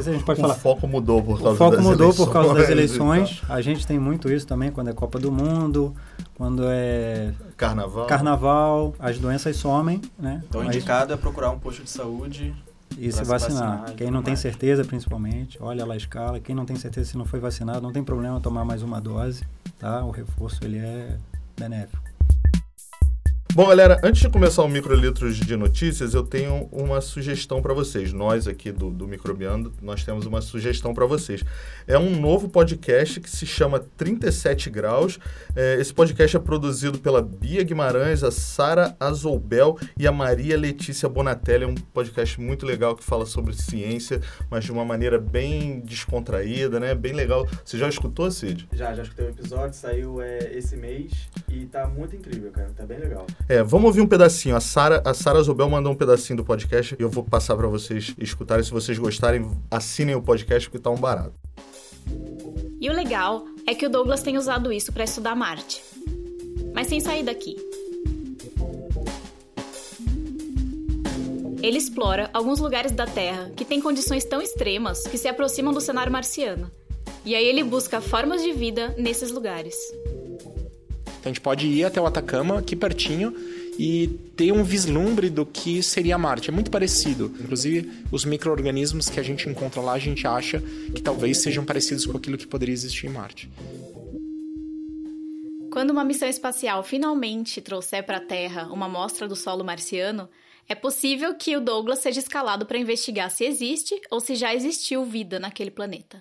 se a gente pode o falar. foco mudou por causa o foco mudou eleições, por causa das eleições. A gente tem muito isso também quando é Copa do Mundo, quando é carnaval. Carnaval, as doenças somem, né? Então, Mas... indicado é procurar um posto de saúde e se vacinar. vacinar Quem não tem certeza, principalmente, olha lá a escala. Quem não tem certeza se não foi vacinado, não tem problema tomar mais uma dose, tá? O reforço ele é benéfico. Bom, galera, antes de começar o Microlitros de Notícias, eu tenho uma sugestão para vocês. Nós aqui do, do Microbiando, nós temos uma sugestão para vocês. É um novo podcast que se chama 37 Graus. É, esse podcast é produzido pela Bia Guimarães, a Sara Azoubel e a Maria Letícia Bonatelli. É um podcast muito legal que fala sobre ciência, mas de uma maneira bem descontraída, né? Bem legal. Você já escutou, Cid? Já, já escutei o episódio, saiu é, esse mês e tá muito incrível, cara. Tá bem legal. É, vamos ouvir um pedacinho. A Sara a Sara Zobel mandou um pedacinho do podcast e eu vou passar para vocês escutarem. Se vocês gostarem, assinem o podcast porque tá um barato. E o legal é que o Douglas tem usado isso para estudar Marte. Mas sem sair daqui. Ele explora alguns lugares da Terra que têm condições tão extremas que se aproximam do cenário marciano. E aí ele busca formas de vida nesses lugares. Então a gente pode ir até o Atacama, aqui pertinho, e ter um vislumbre do que seria Marte. É muito parecido. Inclusive, os micro-organismos que a gente encontra lá, a gente acha que talvez sejam parecidos com aquilo que poderia existir em Marte. Quando uma missão espacial finalmente trouxer para a Terra uma amostra do solo marciano, é possível que o Douglas seja escalado para investigar se existe ou se já existiu vida naquele planeta.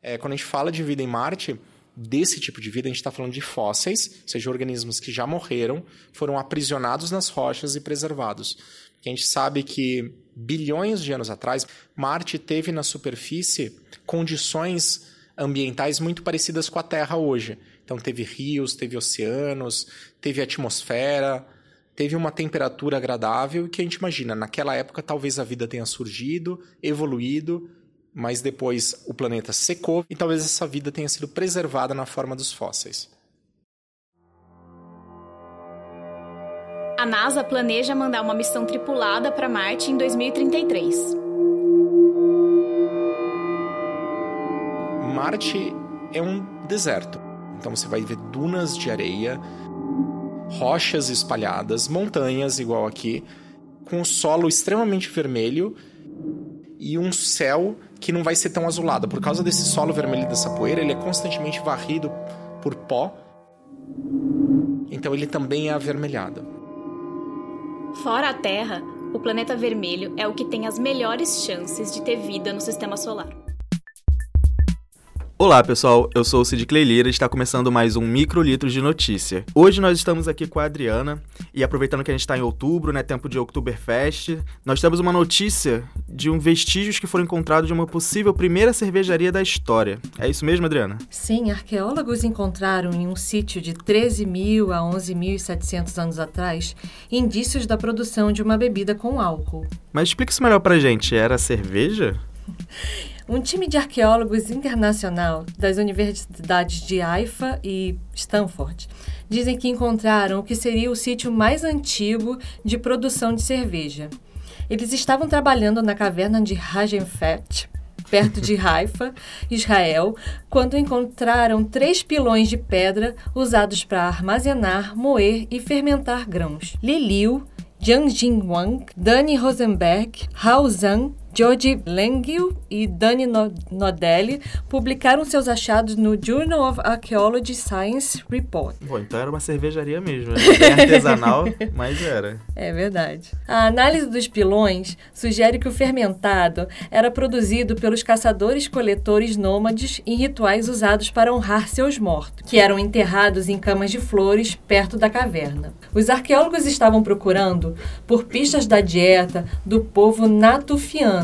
É, quando a gente fala de vida em Marte, desse tipo de vida, a gente está falando de fósseis, ou seja, organismos que já morreram, foram aprisionados nas rochas e preservados. a gente sabe que bilhões de anos atrás, Marte teve na superfície condições ambientais muito parecidas com a Terra hoje. Então teve rios, teve oceanos, teve atmosfera, teve uma temperatura agradável que a gente imagina, naquela época talvez a vida tenha surgido, evoluído, mas depois o planeta secou e talvez essa vida tenha sido preservada na forma dos fósseis. A NASA planeja mandar uma missão tripulada para Marte em 2033. Marte é um deserto. Então você vai ver dunas de areia, rochas espalhadas, montanhas igual aqui, com o solo extremamente vermelho e um céu que não vai ser tão azulado. Por causa desse solo vermelho dessa poeira, ele é constantemente varrido por pó. Então ele também é avermelhado. Fora a Terra, o planeta vermelho é o que tem as melhores chances de ter vida no sistema solar. Olá pessoal, eu sou o Cid Cleilira e está começando mais um Microlitros de Notícia. Hoje nós estamos aqui com a Adriana e aproveitando que a gente está em outubro, né, tempo de Oktoberfest, nós temos uma notícia de um vestígios que foram encontrados de uma possível primeira cervejaria da história. É isso mesmo, Adriana? Sim, arqueólogos encontraram em um sítio de 13 mil a 11.700 anos atrás indícios da produção de uma bebida com álcool. Mas explica isso melhor pra gente, era cerveja? Um time de arqueólogos internacional das universidades de Haifa e Stanford dizem que encontraram o que seria o sítio mais antigo de produção de cerveja. Eles estavam trabalhando na caverna de Rajenfet, perto de Haifa, Israel, quando encontraram três pilões de pedra usados para armazenar, moer e fermentar grãos. Liliu, Jiang Jingwang, Dani Rosenberg, Hao Zhang George Langille e Dani Nodelli publicaram seus achados no Journal of Archaeology Science Report. Bom, então era uma cervejaria mesmo, né? Bem artesanal, mas era. É verdade. A análise dos pilões sugere que o fermentado era produzido pelos caçadores-coletores nômades em rituais usados para honrar seus mortos, que eram enterrados em camas de flores perto da caverna. Os arqueólogos estavam procurando por pistas da dieta do povo natufiano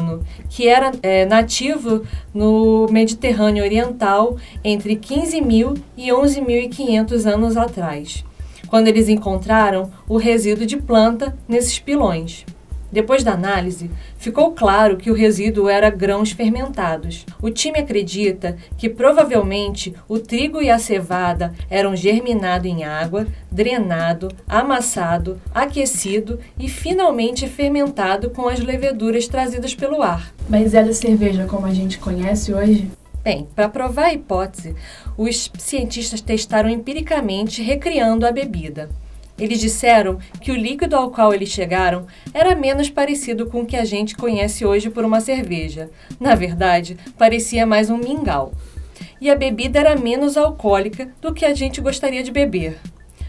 que era é, nativo no Mediterrâneo Oriental entre 15.000 e 11.500 anos atrás, quando eles encontraram o resíduo de planta nesses pilões. Depois da análise, ficou claro que o resíduo era grãos fermentados. O time acredita que provavelmente o trigo e a cevada eram germinados em água, drenado, amassado, aquecido e finalmente fermentado com as leveduras trazidas pelo ar. Mas é da cerveja como a gente conhece hoje? Bem, para provar a hipótese, os cientistas testaram empiricamente recriando a bebida. Eles disseram que o líquido ao qual eles chegaram era menos parecido com o que a gente conhece hoje por uma cerveja. Na verdade, parecia mais um mingau. E a bebida era menos alcoólica do que a gente gostaria de beber.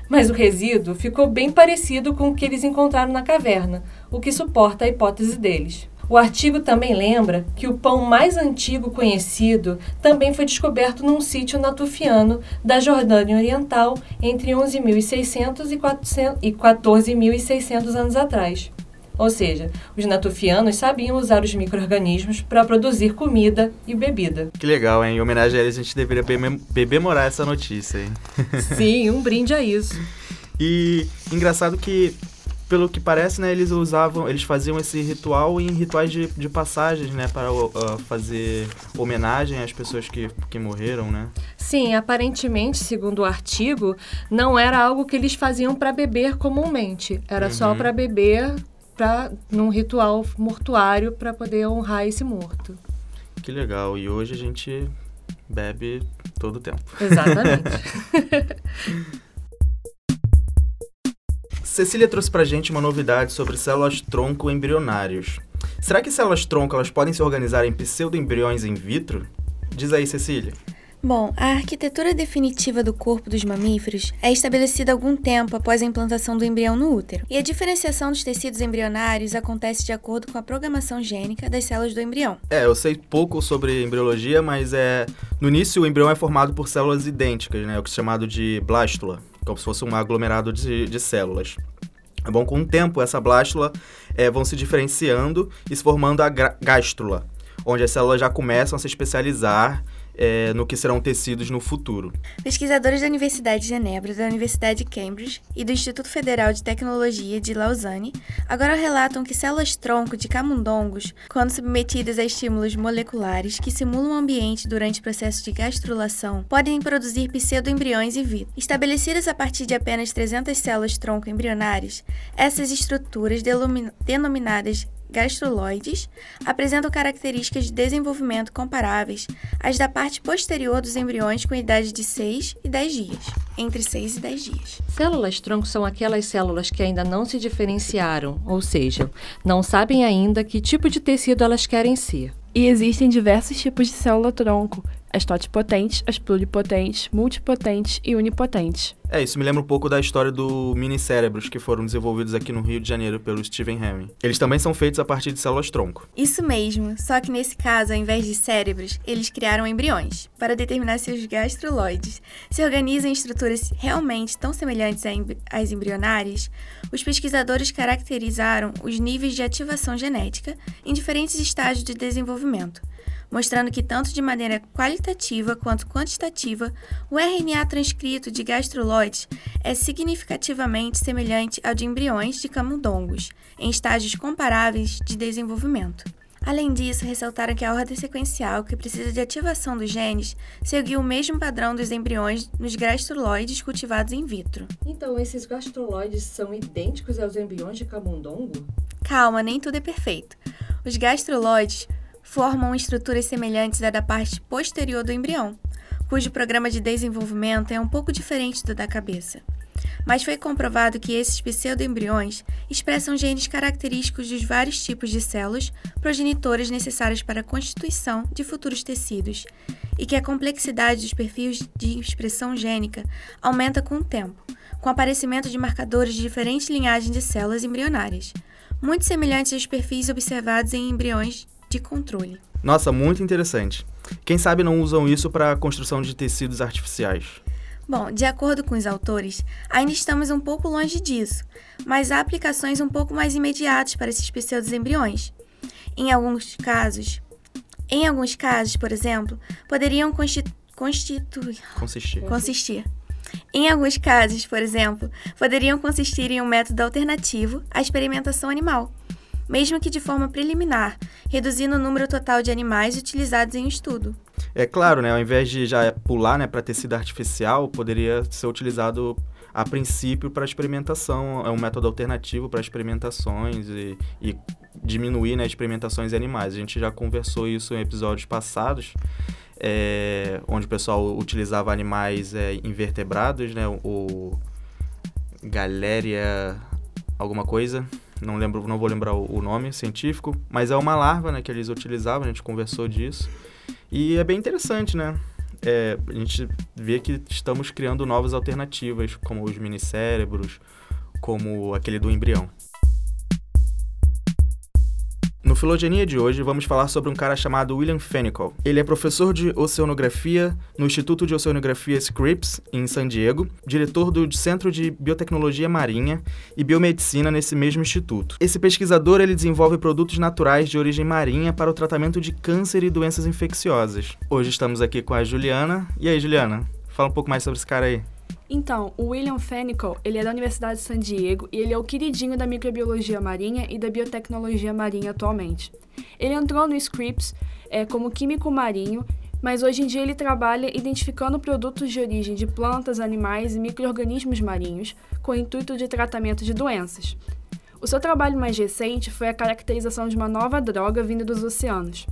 Mas o resíduo ficou bem parecido com o que eles encontraram na caverna, o que suporta a hipótese deles. O artigo também lembra que o pão mais antigo conhecido também foi descoberto num sítio natufiano da Jordânia Oriental entre 11.600 e 14.600 anos atrás. Ou seja, os natufianos sabiam usar os micro-organismos para produzir comida e bebida. Que legal, hein? Em homenagem a eles, a gente deveria bebemorar essa notícia, hein? Sim, um brinde a isso. E engraçado que pelo que parece, né, eles usavam, eles faziam esse ritual em rituais de, de passagens, né, para uh, fazer homenagem às pessoas que, que morreram, né? Sim, aparentemente, segundo o artigo, não era algo que eles faziam para beber comumente, era uhum. só para beber para num ritual mortuário para poder honrar esse morto. Que legal. E hoje a gente bebe todo o tempo. Exatamente. Cecília trouxe pra gente uma novidade sobre células-tronco embrionários. Será que células-tronco elas podem se organizar em pseudoembriões in vitro? Diz aí, Cecília. Bom, a arquitetura definitiva do corpo dos mamíferos é estabelecida algum tempo após a implantação do embrião no útero, e a diferenciação dos tecidos embrionários acontece de acordo com a programação gênica das células do embrião. É, eu sei pouco sobre embriologia, mas é no início o embrião é formado por células idênticas, né, o que é chamado de blástula, como se fosse um aglomerado de, de células. É bom, com o tempo, essa blástula é, vão se diferenciando e se formando a gástrula, onde as células já começam a se especializar é, no que serão tecidos no futuro. Pesquisadores da Universidade de Genebra, da Universidade de Cambridge e do Instituto Federal de Tecnologia de Lausanne agora relatam que células-tronco de camundongos, quando submetidas a estímulos moleculares que simulam o ambiente durante o processo de gastrulação, podem produzir pseudoembriões in vitro. Estabelecidas a partir de apenas 300 células-tronco embrionárias, essas estruturas denominadas gastroloides apresentam características de desenvolvimento comparáveis às da parte posterior dos embriões com idade de 6 e 10 dias, entre 6 e 10 dias. Células-tronco são aquelas células que ainda não se diferenciaram, ou seja, não sabem ainda que tipo de tecido elas querem ser. E existem diversos tipos de célula-tronco, as totipotentes, as pluripotentes, multipotentes e unipotentes. É, isso me lembra um pouco da história do mini-cérebros que foram desenvolvidos aqui no Rio de Janeiro pelo Stephen Hemming. Eles também são feitos a partir de células-tronco. Isso mesmo, só que nesse caso, ao invés de cérebros, eles criaram embriões, para determinar se os gastroloides se organizam em estruturas realmente tão semelhantes às embrionárias. Os pesquisadores caracterizaram os níveis de ativação genética em diferentes estágios de desenvolvimento mostrando que, tanto de maneira qualitativa quanto quantitativa, o RNA transcrito de gastroloides é significativamente semelhante ao de embriões de camundongos, em estágios comparáveis de desenvolvimento. Além disso, ressaltaram que a ordem sequencial que precisa de ativação dos genes seguiu o mesmo padrão dos embriões nos gastroloides cultivados in vitro. Então, esses gastroloides são idênticos aos embriões de camundongo? Calma, nem tudo é perfeito. Os gastroloides formam estruturas semelhantes à da parte posterior do embrião, cujo programa de desenvolvimento é um pouco diferente do da cabeça. Mas foi comprovado que esses pseudoembriões expressam genes característicos dos vários tipos de células progenitoras necessárias para a constituição de futuros tecidos, e que a complexidade dos perfis de expressão gênica aumenta com o tempo, com o aparecimento de marcadores de diferentes linhagens de células embrionárias, muito semelhantes aos perfis observados em embriões de controle. Nossa, muito interessante. Quem sabe não usam isso para a construção de tecidos artificiais? Bom, de acordo com os autores, ainda estamos um pouco longe disso, mas há aplicações um pouco mais imediatas para esses pseudos embriões. Em alguns casos, em alguns casos, por exemplo, poderiam constitu constituir consistir. consistir. Em alguns casos, por exemplo, poderiam consistir em um método alternativo à experimentação animal, mesmo que de forma preliminar, reduzindo o número total de animais utilizados em estudo. É claro, né, ao invés de já pular né, para tecido artificial, poderia ser utilizado a princípio para experimentação. É um método alternativo para experimentações e, e diminuir né, experimentações em animais. A gente já conversou isso em episódios passados. É, onde o pessoal utilizava animais é, invertebrados, né? O Galéria alguma coisa, não lembro, não vou lembrar o, o nome científico, mas é uma larva, né, que eles utilizavam, a gente conversou disso. E é bem interessante, né? É, a gente vê que estamos criando novas alternativas, como os minicérebros, como aquele do embrião. No Filogenia de hoje, vamos falar sobre um cara chamado William Fenical. Ele é professor de oceanografia no Instituto de Oceanografia Scripps, em San Diego, diretor do Centro de Biotecnologia Marinha e Biomedicina nesse mesmo instituto. Esse pesquisador ele desenvolve produtos naturais de origem marinha para o tratamento de câncer e doenças infecciosas. Hoje estamos aqui com a Juliana. E aí, Juliana? Fala um pouco mais sobre esse cara aí. Então, o William Fenical, ele é da Universidade de San Diego e ele é o queridinho da microbiologia marinha e da biotecnologia marinha atualmente. Ele entrou no Scripps é, como químico marinho, mas hoje em dia ele trabalha identificando produtos de origem de plantas, animais e micro-organismos marinhos com o intuito de tratamento de doenças. O seu trabalho mais recente foi a caracterização de uma nova droga vinda dos oceanos.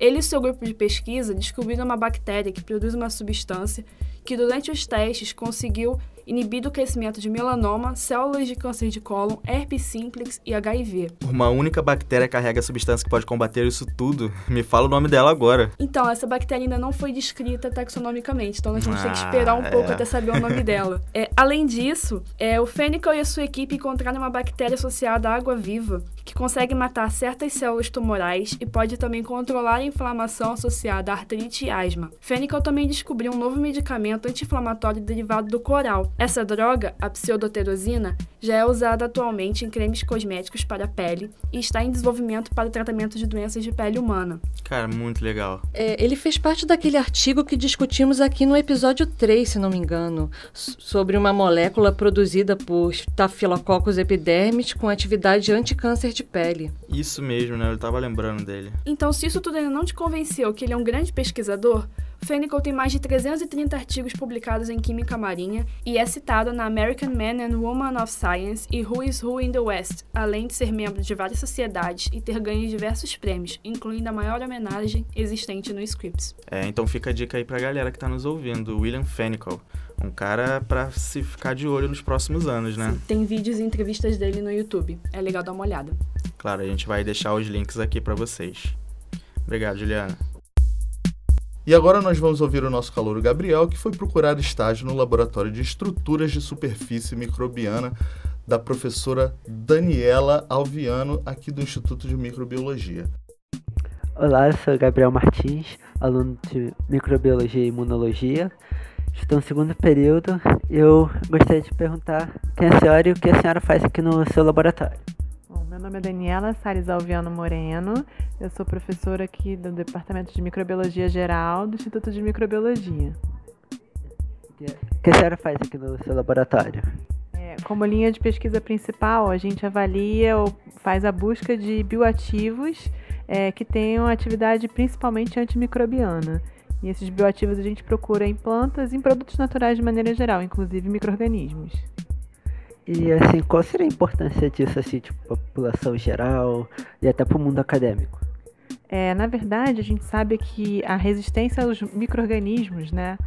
Ele e seu grupo de pesquisa descobriram uma bactéria que produz uma substância que durante os testes conseguiu inibir o crescimento de melanoma, células de câncer de cólon, herpes simplex e HIV. Uma única bactéria carrega a substância que pode combater isso tudo. Me fala o nome dela agora. Então, essa bactéria ainda não foi descrita taxonomicamente, então a gente ah, tem que esperar um pouco é. até saber o nome dela. É, além disso, é, o Fenical e a sua equipe encontraram uma bactéria associada à água viva que consegue matar certas células tumorais e pode também controlar a inflamação associada à artrite e asma. Fenical também descobriu um novo medicamento anti-inflamatório derivado do coral. Essa droga, a pseudoterosina, já é usada atualmente em cremes cosméticos para a pele e está em desenvolvimento para o tratamento de doenças de pele humana. Cara, muito legal. É, ele fez parte daquele artigo que discutimos aqui no episódio 3, se não me engano, sobre uma molécula produzida por Staphylococcus epidermis com atividade anticâncer de pele. Isso mesmo, né? Eu estava lembrando dele. Então, se isso tudo ainda não te convenceu que ele é um grande pesquisador, Fenical tem mais de 330 artigos publicados em química marinha e é citado na American Man and Woman of Science e Who is Who in the West, além de ser membro de várias sociedades e ter ganho diversos prêmios, incluindo a maior homenagem existente no Scripps. É, então fica a dica aí pra galera que tá nos ouvindo, William Fenical. Um cara para se ficar de olho nos próximos anos, né? Sim, tem vídeos e entrevistas dele no YouTube. É legal dar uma olhada. Claro, a gente vai deixar os links aqui para vocês. Obrigado, Juliana. E agora nós vamos ouvir o nosso calouro Gabriel, que foi procurar estágio no Laboratório de Estruturas de Superfície Microbiana da professora Daniela Alviano, aqui do Instituto de Microbiologia. Olá, eu sou Gabriel Martins, aluno de Microbiologia e Imunologia. Estou no segundo período eu gostaria de perguntar quem é a senhora e o que a senhora faz aqui no seu laboratório. Meu nome é Daniela Salles Alviano Moreno, eu sou professora aqui do Departamento de Microbiologia Geral do Instituto de Microbiologia. O que a senhora faz aqui no seu laboratório? É, como linha de pesquisa principal, a gente avalia ou faz a busca de bioativos é, que tenham atividade principalmente antimicrobiana. E esses bioativos a gente procura em plantas e em produtos naturais de maneira geral, inclusive micro-organismos. E assim, qual seria a importância disso assim, tipo, população geral e até para o mundo acadêmico? É, na verdade, a gente sabe que a resistência aos micro-organismos, né?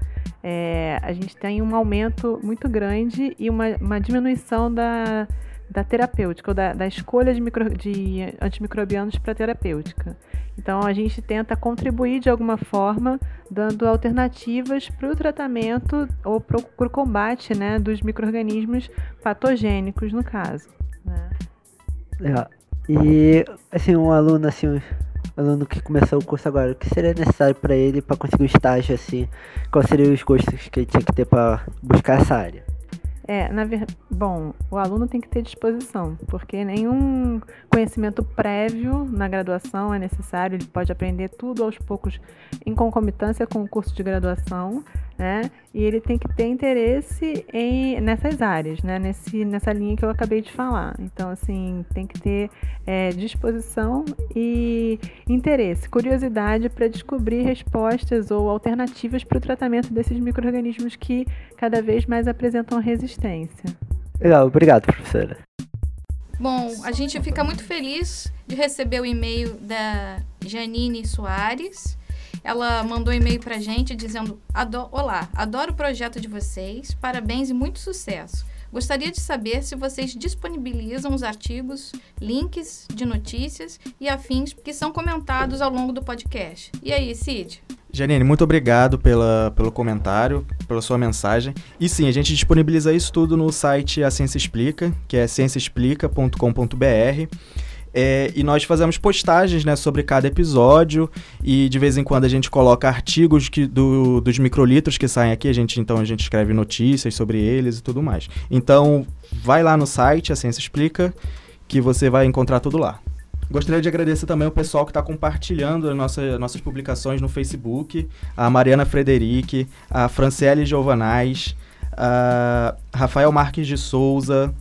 É, a gente tem um aumento muito grande e uma, uma diminuição da, da terapêutica, ou da, da escolha de, micro, de antimicrobianos para terapêutica. Então, a gente tenta contribuir de alguma forma, dando alternativas para o tratamento ou para o combate né, dos micro-organismos patogênicos, no caso. Né? Legal. E, assim, um aluno, assim, um aluno que começou o curso agora, o que seria necessário para ele para conseguir um estágio, assim? Quais seriam os gostos que ele tinha que ter para buscar essa área? É, na ver... bom, o aluno tem que ter disposição, porque nenhum conhecimento prévio na graduação é necessário, ele pode aprender tudo aos poucos em concomitância com o curso de graduação, né? E ele tem que ter interesse em, nessas áreas, né? Nesse, nessa linha que eu acabei de falar. Então, assim, tem que ter é, disposição e interesse, curiosidade para descobrir respostas ou alternativas para o tratamento desses micro-organismos que cada vez mais apresentam resistência. Legal, obrigado, professora. Bom, a gente fica muito feliz de receber o e-mail da Janine Soares ela mandou um e-mail pra gente dizendo: Olá, adoro o projeto de vocês, parabéns e muito sucesso. Gostaria de saber se vocês disponibilizam os artigos, links de notícias e afins que são comentados ao longo do podcast. E aí, Cid? Janine, muito obrigado pela, pelo comentário, pela sua mensagem. E sim, a gente disponibiliza isso tudo no site A Ciência Explica, que é cienciaexplica.com.br. É, e nós fazemos postagens né, sobre cada episódio e de vez em quando a gente coloca artigos que, do, dos microlitros que saem aqui, a gente, então a gente escreve notícias sobre eles e tudo mais. Então vai lá no site, a Ciência Explica, que você vai encontrar tudo lá. Gostaria de agradecer também o pessoal que está compartilhando as nossas, nossas publicações no Facebook, a Mariana Frederic, a Franciele Giovanais, a Rafael Marques de Souza,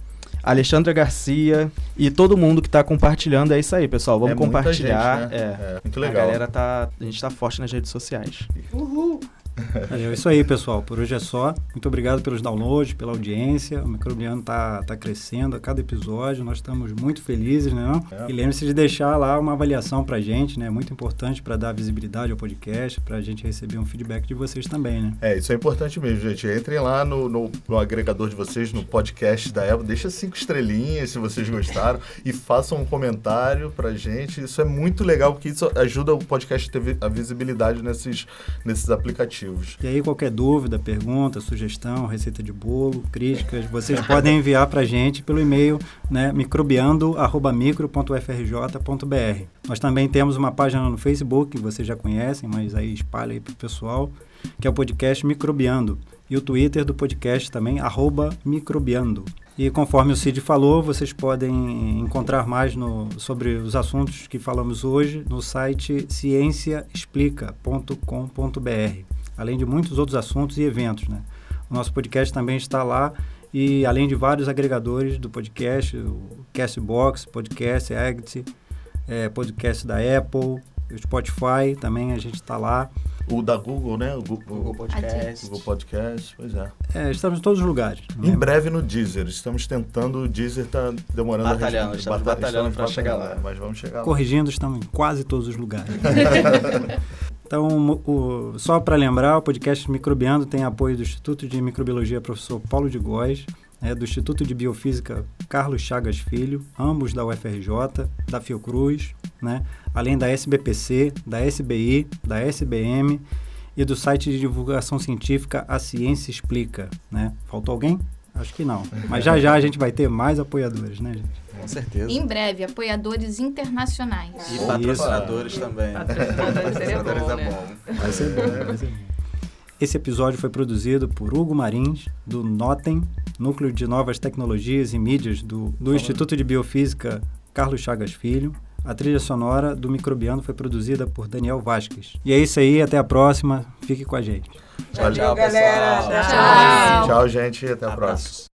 Alexandra Garcia e todo mundo que está compartilhando. É isso aí, pessoal. Vamos é compartilhar. Gente, né? é. é. muito legal. A galera tá. A gente está forte nas redes sociais. Uhul! É isso aí, pessoal. Por hoje é só. Muito obrigado pelos downloads, pela audiência. O Microbiano está tá crescendo a cada episódio. Nós estamos muito felizes, né? É. E lembre-se de deixar lá uma avaliação para a gente, né? Muito importante para dar visibilidade ao podcast, para a gente receber um feedback de vocês também, né? É, isso é importante mesmo, gente. Entrem lá no, no, no agregador de vocês, no podcast da Apple. Deixa cinco estrelinhas se vocês gostaram e façam um comentário para a gente. Isso é muito legal, porque isso ajuda o podcast a ter a visibilidade nesses, nesses aplicativos. E aí, qualquer dúvida, pergunta, sugestão, receita de bolo, críticas, vocês podem enviar para a gente pelo e-mail né, microbiando.micro.frj.br. Nós também temos uma página no Facebook, que vocês já conhecem, mas aí espalha aí para o pessoal, que é o podcast Microbiando. e o Twitter do podcast também, arroba microbiando. E conforme o Cid falou, vocês podem encontrar mais no, sobre os assuntos que falamos hoje no site cienciaexplica.com.br, além de muitos outros assuntos e eventos. Né? O nosso podcast também está lá e além de vários agregadores do podcast, o Castbox, Podcast Exit, é, podcast da Apple, o Spotify também a gente está lá. O da Google, né? O Google, Google Podcast. Google Podcast, pois é. É, estamos em todos os lugares. Em breve no Deezer. Estamos tentando, o Deezer está demorando Batalhando, a estamos batalhando pra chegar lá. Mas vamos chegar lá. Corrigindo, estamos em quase todos os lugares. Então, o, só para lembrar, o podcast Microbiando tem apoio do Instituto de Microbiologia Professor Paulo de Góes, né, do Instituto de Biofísica Carlos Chagas Filho, ambos da UFRJ, da Fiocruz, né, além da SBPC, da SBI, da SBM e do site de divulgação científica A Ciência Explica. Né? Faltou alguém? Acho que não. Mas já já a gente vai ter mais apoiadores, né, gente? Com certeza. Em breve, apoiadores internacionais. E patrocinadores também. Patrocinadores seria bom, é né? bom. Vai ser bom, vai ser bom. Esse episódio foi produzido por Hugo Marins, do Notem, Núcleo de Novas Tecnologias e Mídias do, do Instituto de Biofísica Carlos Chagas Filho. A trilha sonora do Microbiano foi produzida por Daniel Vasques. E é isso aí, até a próxima. Fique com a gente. Valeu, Tchau, galera. pessoal. Tchau. Tchau, gente. Até a Abraços. próxima.